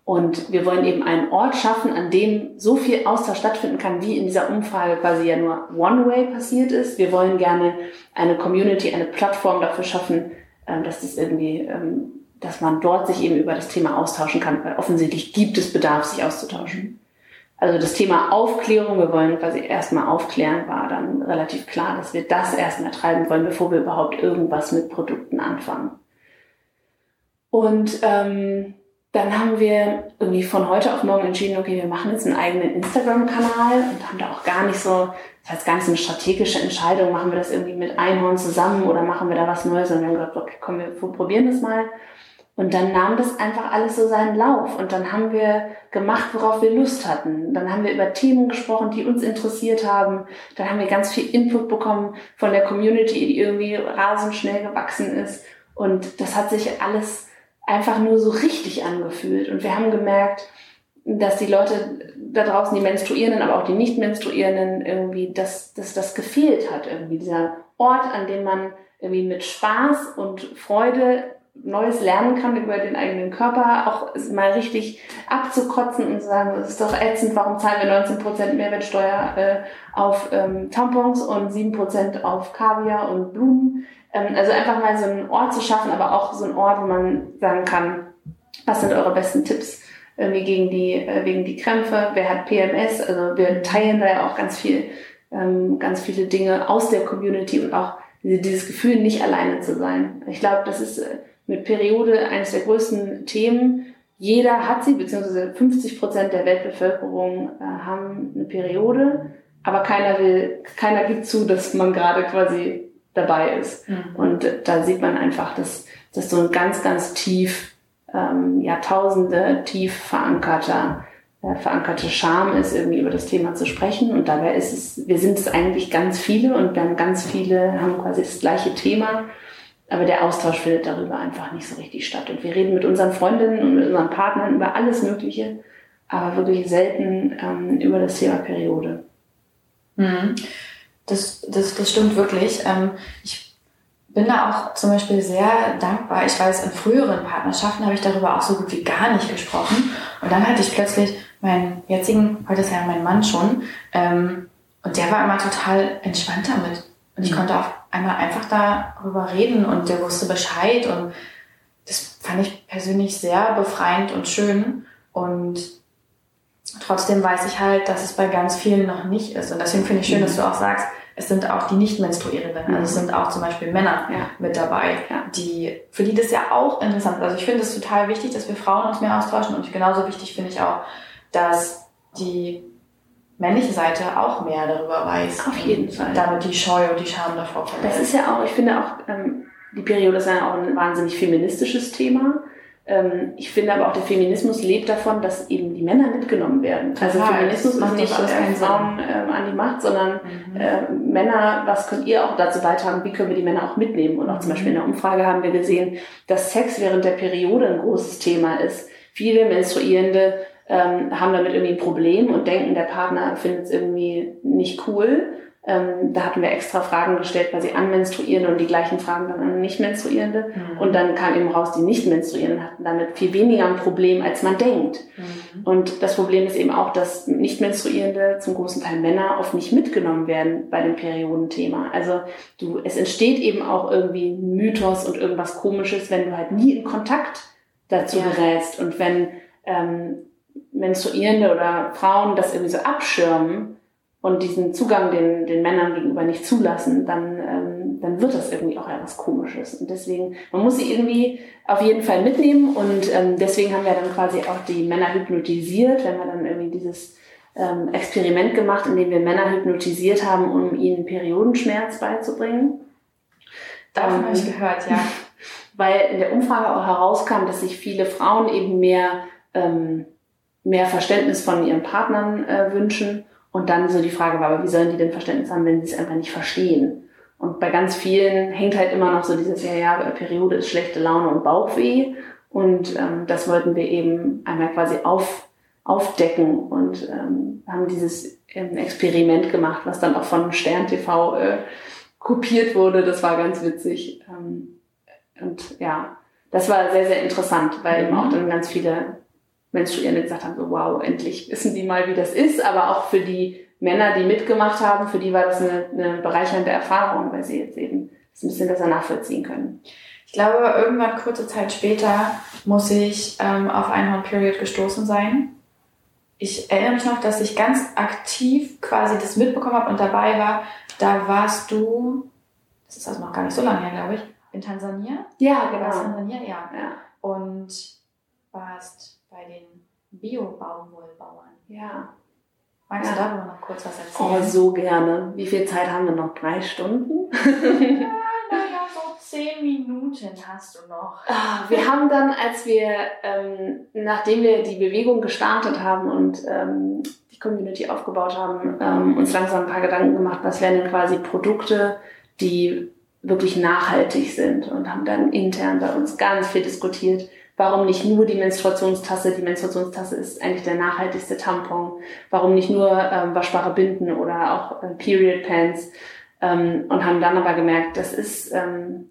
und wir wollen eben einen Ort schaffen, an dem so viel Austausch stattfinden kann, wie in dieser Umfrage quasi ja nur One-Way passiert ist. Wir wollen gerne eine Community, eine Plattform dafür schaffen, ähm, dass das irgendwie, ähm, dass man dort sich eben über das Thema austauschen kann, weil offensichtlich gibt es Bedarf, sich auszutauschen. Also das Thema Aufklärung, wir wollen quasi erstmal aufklären, war dann relativ klar, dass wir das erstmal treiben wollen, bevor wir überhaupt irgendwas mit Produkten anfangen. Und ähm, dann haben wir irgendwie von heute auf morgen entschieden, okay, wir machen jetzt einen eigenen Instagram-Kanal und haben da auch gar nicht so, das heißt gar nicht so eine strategische Entscheidung, machen wir das irgendwie mit Einhorn zusammen oder machen wir da was Neues und wir haben gesagt, okay, komm, wir probieren das mal. Und dann nahm das einfach alles so seinen Lauf und dann haben wir gemacht, worauf wir Lust hatten. Dann haben wir über Themen gesprochen, die uns interessiert haben. Dann haben wir ganz viel Input bekommen von der Community, die irgendwie rasend schnell gewachsen ist. Und das hat sich alles einfach nur so richtig angefühlt. Und wir haben gemerkt, dass die Leute da draußen, die Menstruierenden, aber auch die Nicht-Menstruierenden, irgendwie, dass, dass das gefehlt hat. Irgendwie dieser Ort, an dem man irgendwie mit Spaß und Freude Neues lernen kann über den eigenen Körper, auch mal richtig abzukotzen und zu sagen, es ist doch ätzend, warum zahlen wir 19% Mehrwertsteuer äh, auf ähm, Tampons und 7% auf Kaviar und Blumen. Ähm, also einfach mal so einen Ort zu schaffen, aber auch so einen Ort, wo man sagen kann, was sind eure besten Tipps irgendwie gegen die, äh, wegen die Krämpfe, wer hat PMS, also wir teilen da ja auch ganz viel, ähm, ganz viele Dinge aus der Community und auch dieses Gefühl, nicht alleine zu sein. Ich glaube, das ist äh, mit Periode eines der größten Themen. Jeder hat sie, beziehungsweise 50 Prozent der Weltbevölkerung äh, haben eine Periode, aber keiner will, keiner gibt zu, dass man gerade quasi dabei ist. Mhm. Und da sieht man einfach, dass das so ein ganz, ganz tief, ähm, Jahrtausende tief verankerter, äh, verankerte Scham ist, irgendwie über das Thema zu sprechen. Und dabei ist es, wir sind es eigentlich ganz viele und wir haben ganz viele, haben quasi das gleiche Thema. Aber der Austausch findet darüber einfach nicht so richtig statt. Und wir reden mit unseren Freundinnen und mit unseren Partnern über alles Mögliche, aber wirklich selten ähm, über das Thema Periode. Mhm. Das, das, das stimmt wirklich. Ähm, ich bin da auch zum Beispiel sehr dankbar. Ich weiß, in früheren Partnerschaften habe ich darüber auch so gut wie gar nicht gesprochen. Und dann hatte ich plötzlich meinen jetzigen, heute ist ja mein Mann schon, ähm, und der war immer total entspannt damit. Und ich mhm. konnte auf einmal einfach darüber reden und der wusste Bescheid und das fand ich persönlich sehr befreiend und schön und trotzdem weiß ich halt, dass es bei ganz vielen noch nicht ist und deswegen finde ich schön, dass du auch sagst, es sind auch die nicht menstruierenden, also es sind auch zum Beispiel Männer ja. mit dabei, ja. die für die das ja auch interessant ist. Also ich finde es total wichtig, dass wir Frauen uns mehr austauschen und genauso wichtig finde ich auch, dass die männliche Seite auch mehr darüber weiß. Auf jeden Fall. Damit die Scheu und die Scham davor verliert. Das ist ja auch, ich finde auch, ähm, die Periode ist ja auch ein wahnsinnig feministisches Thema. Ähm, ich finde aber auch, der Feminismus lebt davon, dass eben die Männer mitgenommen werden. Also. Feminismus ist nicht äh, Frauen ähm, an die Macht, sondern mhm. äh, Männer, was könnt ihr auch dazu beitragen, wie können wir die Männer auch mitnehmen? Und auch zum Beispiel in der Umfrage haben wir gesehen, dass Sex während der Periode ein großes Thema ist. Viele Menstruierende ähm, haben damit irgendwie ein Problem und denken, der Partner findet es irgendwie nicht cool. Ähm, da hatten wir extra Fragen gestellt, quasi an Menstruierende und die gleichen Fragen dann an Nicht-Menstruierende. Mhm. Und dann kam eben raus, die Nicht-Menstruierenden hatten damit viel weniger ein Problem, als man denkt. Mhm. Und das Problem ist eben auch, dass Nicht-Menstruierende, zum großen Teil Männer, oft nicht mitgenommen werden bei dem Periodenthema. Also du, es entsteht eben auch irgendwie ein Mythos und irgendwas Komisches, wenn du halt nie in Kontakt dazu ja. gerätst und wenn ähm, Menstruierende oder Frauen das irgendwie so abschirmen und diesen Zugang den, den Männern gegenüber nicht zulassen, dann, ähm, dann wird das irgendwie auch etwas Komisches. Und deswegen, man muss sie irgendwie auf jeden Fall mitnehmen und ähm, deswegen haben wir dann quasi auch die Männer hypnotisiert, wenn wir dann irgendwie dieses ähm, Experiment gemacht, in dem wir Männer hypnotisiert haben, um ihnen Periodenschmerz beizubringen. Davon ähm, habe ich gehört, ja. Weil in der Umfrage auch herauskam, dass sich viele Frauen eben mehr ähm, mehr Verständnis von ihren Partnern äh, wünschen. Und dann so die Frage war, aber wie sollen die denn Verständnis haben, wenn sie es einfach nicht verstehen? Und bei ganz vielen hängt halt immer noch so dieses, ja, ja, Periode ist schlechte Laune und Bauchweh. Und ähm, das wollten wir eben einmal quasi auf, aufdecken und ähm, haben dieses ähm, Experiment gemacht, was dann auch von Stern TV äh, kopiert wurde. Das war ganz witzig. Ähm, und ja, das war sehr, sehr interessant, weil mhm. eben auch dann ganz viele Menstruierende gesagt haben, so wow, endlich wissen die mal, wie das ist. Aber auch für die Männer, die mitgemacht haben, für die war das eine, eine bereichernde Erfahrung, weil sie jetzt eben das ein bisschen besser nachvollziehen können. Ich glaube, irgendwann kurze Zeit später muss ich ähm, auf Einhorn Period gestoßen sein. Ich erinnere mich noch, dass ich ganz aktiv quasi das mitbekommen habe und dabei war. Da warst du, das ist also noch gar nicht so lange her, glaube ich, in Tansania. Ja, genau. Warst Tansania, ja. ja. Und warst bei den Bio-Baumwollbauern. Ja. Magst ja. du darüber noch kurz was erzählen? Oh, so gerne. Wie viel Zeit haben wir noch? Drei Stunden? ja, naja, so zehn Minuten hast du noch. Ah, wir haben dann, als wir, ähm, nachdem wir die Bewegung gestartet haben und ähm, die Community aufgebaut haben, ähm, uns langsam ein paar Gedanken gemacht, was wären denn quasi Produkte, die wirklich nachhaltig sind und haben dann intern bei uns ganz viel diskutiert, Warum nicht nur die Menstruationstasse? Die Menstruationstasse ist eigentlich der nachhaltigste Tampon. Warum nicht nur ähm, waschbare Binden oder auch äh, Period Pants? Ähm, und haben dann aber gemerkt, das ist, ähm,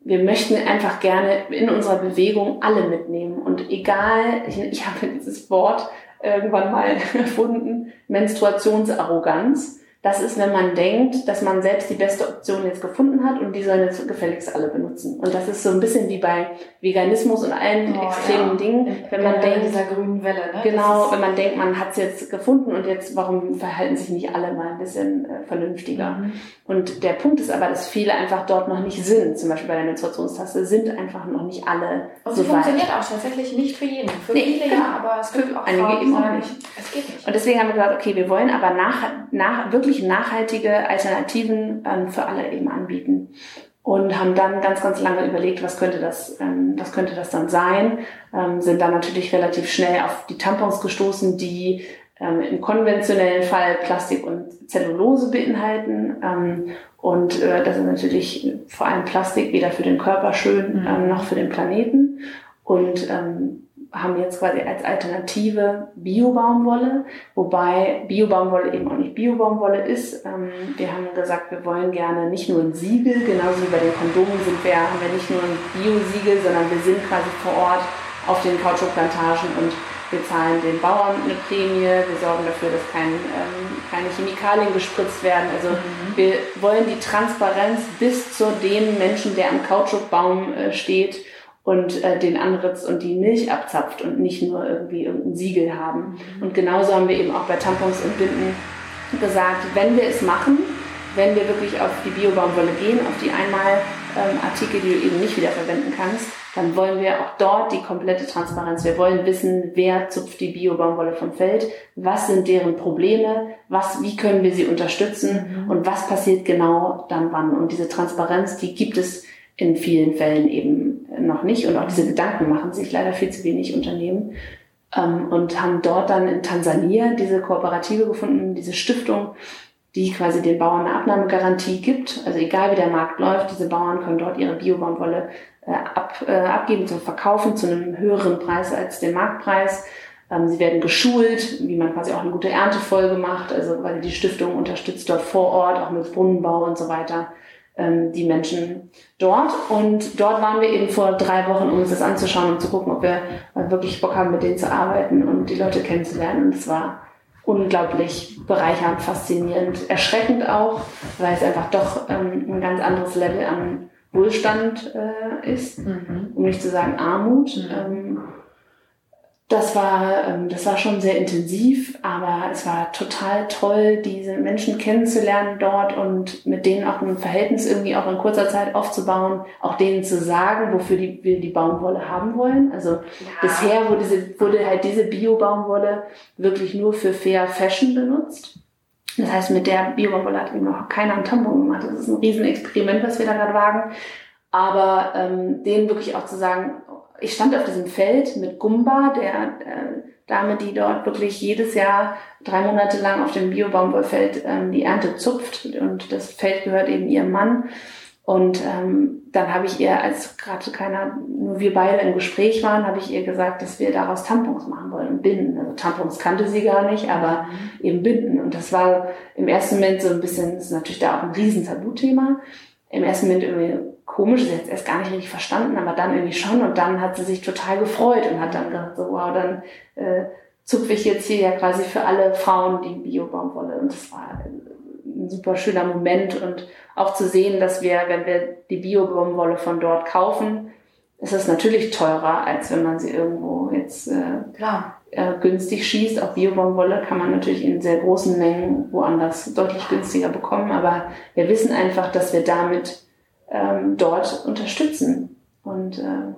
wir möchten einfach gerne in unserer Bewegung alle mitnehmen. Und egal, ich, ich habe dieses Wort irgendwann mal erfunden, Menstruationsarroganz. Das ist, wenn man denkt, dass man selbst die beste Option jetzt gefunden hat und die sollen jetzt gefälligst alle benutzen. Und das ist so ein bisschen wie bei Veganismus und allen oh, extremen ja. Dingen, wenn man denkt, dieser grünen Welle, ne? genau, wenn man denkt, man hat es jetzt gefunden und jetzt, warum verhalten sich nicht alle mal ein bisschen äh, vernünftiger? Mhm. Und der Punkt ist aber, dass viele einfach dort noch nicht sind. Zum Beispiel bei der Menstruationstaste sind einfach noch nicht alle und so funktioniert auch tatsächlich nicht für jeden. Für nee, viele genau. ja, aber es gibt auch einige Frauen, eben auch nicht. Es geht nicht. Und deswegen haben wir gesagt, okay, wir wollen aber nach, nach wirklich wirklich nachhaltige Alternativen ähm, für alle eben anbieten. Und haben dann ganz, ganz lange überlegt, was könnte das, ähm, was könnte das dann sein. Ähm, sind dann natürlich relativ schnell auf die Tampons gestoßen, die ähm, im konventionellen Fall Plastik und Zellulose beinhalten. Ähm, und äh, das ist natürlich vor allem Plastik, weder für den Körper schön mhm. ähm, noch für den Planeten. Und ähm, haben jetzt quasi als Alternative Bio-Baumwolle, wobei Bio-Baumwolle eben auch nicht Bio-Baumwolle ist. Ähm, wir haben gesagt, wir wollen gerne nicht nur ein Siegel, genauso wie bei den Kondomen sind wir, haben wir nicht nur ein Bio-Siegel, sondern wir sind quasi vor Ort auf den Kautschukplantagen und wir zahlen den Bauern eine Prämie, wir sorgen dafür, dass kein, ähm, keine Chemikalien gespritzt werden. Also mhm. wir wollen die Transparenz bis zu dem Menschen, der am Kautschukbaum äh, steht, und äh, den Anritz und die Milch abzapft und nicht nur irgendwie irgendein Siegel haben. Mhm. Und genauso haben wir eben auch bei Tampons und Binden gesagt, wenn wir es machen, wenn wir wirklich auf die Biobaumwolle gehen, auf die einmal ähm, Artikel, die du eben nicht wiederverwenden kannst, dann wollen wir auch dort die komplette Transparenz. Wir wollen wissen, wer zupft die Biobaumwolle vom Feld, was sind deren Probleme, was, wie können wir sie unterstützen mhm. und was passiert genau dann wann. Und diese Transparenz, die gibt es in vielen Fällen eben noch nicht und auch diese Gedanken machen sich leider viel zu wenig Unternehmen ähm, und haben dort dann in Tansania diese Kooperative gefunden, diese Stiftung, die quasi den Bauern eine Abnahmegarantie gibt. Also egal wie der Markt läuft, diese Bauern können dort ihre Biobaumwolle äh, ab, äh, abgeben zum Verkaufen zu einem höheren Preis als den Marktpreis. Ähm, sie werden geschult, wie man quasi auch eine gute Erntefolge macht, also weil die Stiftung unterstützt dort vor Ort, auch mit Brunnenbau und so weiter die Menschen dort. Und dort waren wir eben vor drei Wochen, um uns das anzuschauen und zu gucken, ob wir wirklich Bock haben, mit denen zu arbeiten und die Leute kennenzulernen. Und es war unglaublich bereichernd, faszinierend, erschreckend auch, weil es einfach doch ähm, ein ganz anderes Level an Wohlstand äh, ist, mhm. um nicht zu sagen Armut. Mhm. Das war, ähm, das war schon sehr intensiv, aber es war total toll, diese Menschen kennenzulernen dort und mit denen auch ein Verhältnis irgendwie auch in kurzer Zeit aufzubauen, auch denen zu sagen, wofür die, wir die Baumwolle haben wollen. Also ja. bisher wurde, diese, wurde halt diese Bio-Baumwolle wirklich nur für Fair Fashion benutzt. Das heißt, mit der Bio-Baumwolle hat eben noch keiner einen Tampon gemacht. Das ist ein Riesenexperiment, was wir da gerade wagen. Aber ähm, denen wirklich auch zu sagen, ich stand auf diesem Feld mit Gumba, der äh, Dame, die dort wirklich jedes Jahr drei Monate lang auf dem Biobaumwollfeld ähm, die Ernte zupft und das Feld gehört eben ihrem Mann. Und ähm, dann habe ich ihr, als gerade keiner, nur wir beide im Gespräch waren, habe ich ihr gesagt, dass wir daraus Tampons machen wollen und binden. Also Tampons kannte sie gar nicht, aber mhm. eben binden. Und das war im ersten Moment so ein bisschen, das ist natürlich da auch ein riesen Tabuthema. Im ersten Moment irgendwie komisch, sie hat es erst gar nicht richtig verstanden, aber dann irgendwie schon und dann hat sie sich total gefreut und hat dann gesagt, so wow, dann äh, zupfe ich jetzt hier ja quasi für alle Frauen die Bio-Baumwolle und das war ein super schöner Moment und auch zu sehen, dass wir, wenn wir die Bio-Baumwolle von dort kaufen, ist es natürlich teurer, als wenn man sie irgendwo jetzt äh, Klar. Äh, günstig schießt. Auch Bio-Baumwolle kann man natürlich in sehr großen Mengen woanders deutlich günstiger bekommen, aber wir wissen einfach, dass wir damit ähm, dort unterstützen. Und äh,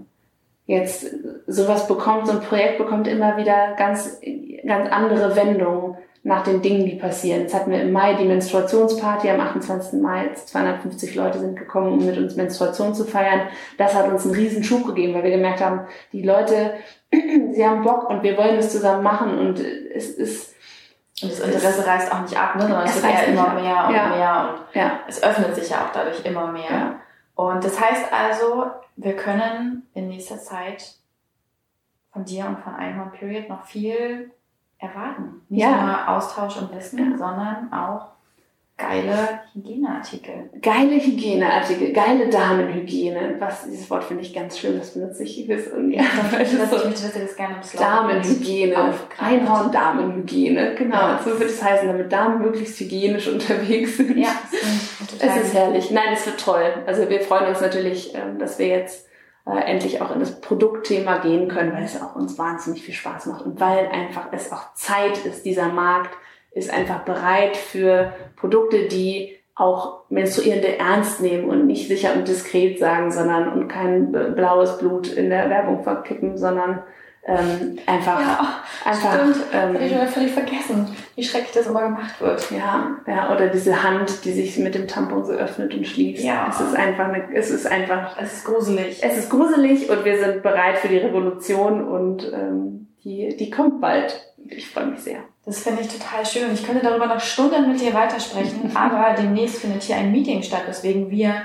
jetzt sowas bekommt, so ein Projekt bekommt immer wieder ganz, ganz andere Wendungen nach den Dingen, die passieren. Jetzt hatten wir im Mai die Menstruationsparty am 28. Mai. 250 Leute sind gekommen, um mit uns Menstruation zu feiern. Das hat uns einen riesen Schub gegeben, weil wir gemerkt haben, die Leute, sie haben Bock und wir wollen das zusammen machen und es ist und das Interesse reißt auch nicht ab, ne? sondern es, es wird ja immer mehr und ja. mehr und ja. es öffnet sich ja auch dadurch immer mehr. Ja. Und das heißt also, wir können in nächster Zeit von dir und von Einhorn Period noch viel erwarten. Nicht ja. nur Austausch und Wissen, ja. sondern auch geile Hygieneartikel. Geile Hygieneartikel, geile Damenhygiene. Was, dieses Wort finde ich ganz schön, das benutze ich bis und ja. Das, das, gerne im Damenhygiene. Einhorn-Damenhygiene, genau. Ja. So wird es heißen, damit Damen möglichst hygienisch unterwegs sind. Ja, es ist herrlich. Nein, es wird toll. Also wir freuen uns natürlich, ähm, dass wir jetzt äh, endlich auch in das Produktthema gehen können, weil es auch uns wahnsinnig viel Spaß macht und weil einfach es auch Zeit ist, dieser Markt ist einfach bereit für Produkte, die auch Menstruierende ernst nehmen und nicht sicher und diskret sagen, sondern und kein blaues Blut in der Werbung verkippen, sondern ähm, einfach, ja, einfach. Stimmt. Ähm, Hab ich schon völlig vergessen, wie schrecklich das immer gemacht wird. Ja, ja, oder diese Hand, die sich mit dem Tampon so öffnet und schließt. Ja. Es ist einfach, eine, es ist einfach. Es ist gruselig. Es ist gruselig und wir sind bereit für die Revolution und ähm, die, die kommt bald. Ich freue mich sehr. Das finde ich total schön. Ich könnte darüber noch Stunden mit dir weitersprechen, aber demnächst findet hier ein Meeting statt, weswegen wir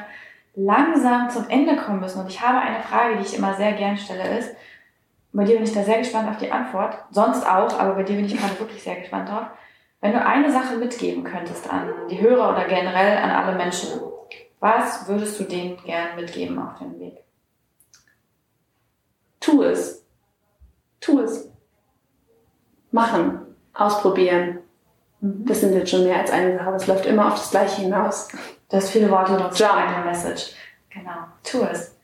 langsam zum Ende kommen müssen. Und ich habe eine Frage, die ich immer sehr gern stelle, ist, bei dir bin ich da sehr gespannt auf die Antwort. Sonst auch, aber bei dir bin ich gerade wirklich sehr gespannt drauf. Wenn du eine Sache mitgeben könntest an die Hörer oder generell an alle Menschen, was würdest du denen gern mitgeben auf dem Weg? Tu es. Tu es. Machen. Ausprobieren. Mhm. Das sind jetzt schon mehr als eine Sache. Es läuft immer auf das Gleiche hinaus. Du hast viele Worte und eine Message. Genau. Tu es.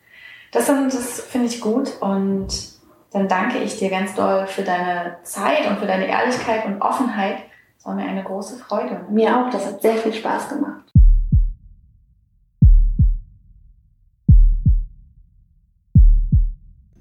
Das, das finde ich gut und dann danke ich dir ganz doll für deine Zeit und für deine Ehrlichkeit und Offenheit. Es war mir eine große Freude. Mir auch, das hat sehr viel Spaß gemacht.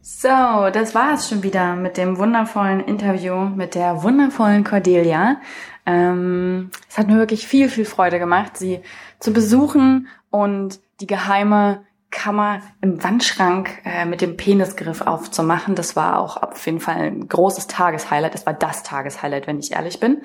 So, das war es schon wieder mit dem wundervollen Interview mit der wundervollen Cordelia. Ähm, es hat mir wirklich viel, viel Freude gemacht, sie zu besuchen und die geheime Kammer im Wandschrank äh, mit dem Penisgriff aufzumachen. Das war auch auf jeden Fall ein großes Tageshighlight. Das war das Tageshighlight, wenn ich ehrlich bin.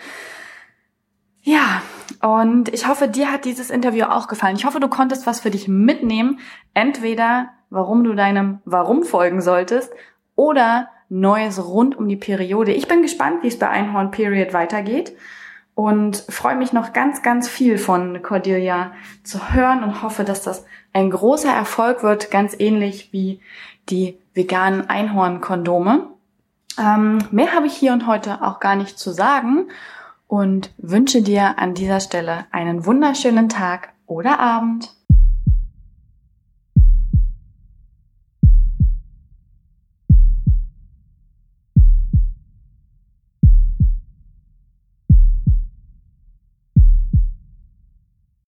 Ja, und ich hoffe, dir hat dieses Interview auch gefallen. Ich hoffe, du konntest was für dich mitnehmen. Entweder, warum du deinem Warum folgen solltest oder Neues rund um die Periode. Ich bin gespannt, wie es bei Einhorn Period weitergeht und freue mich noch ganz, ganz viel von Cordelia zu hören und hoffe, dass das ein großer Erfolg wird, ganz ähnlich wie die veganen Einhorn-Kondome. Ähm, mehr habe ich hier und heute auch gar nicht zu sagen und wünsche dir an dieser Stelle einen wunderschönen Tag oder Abend.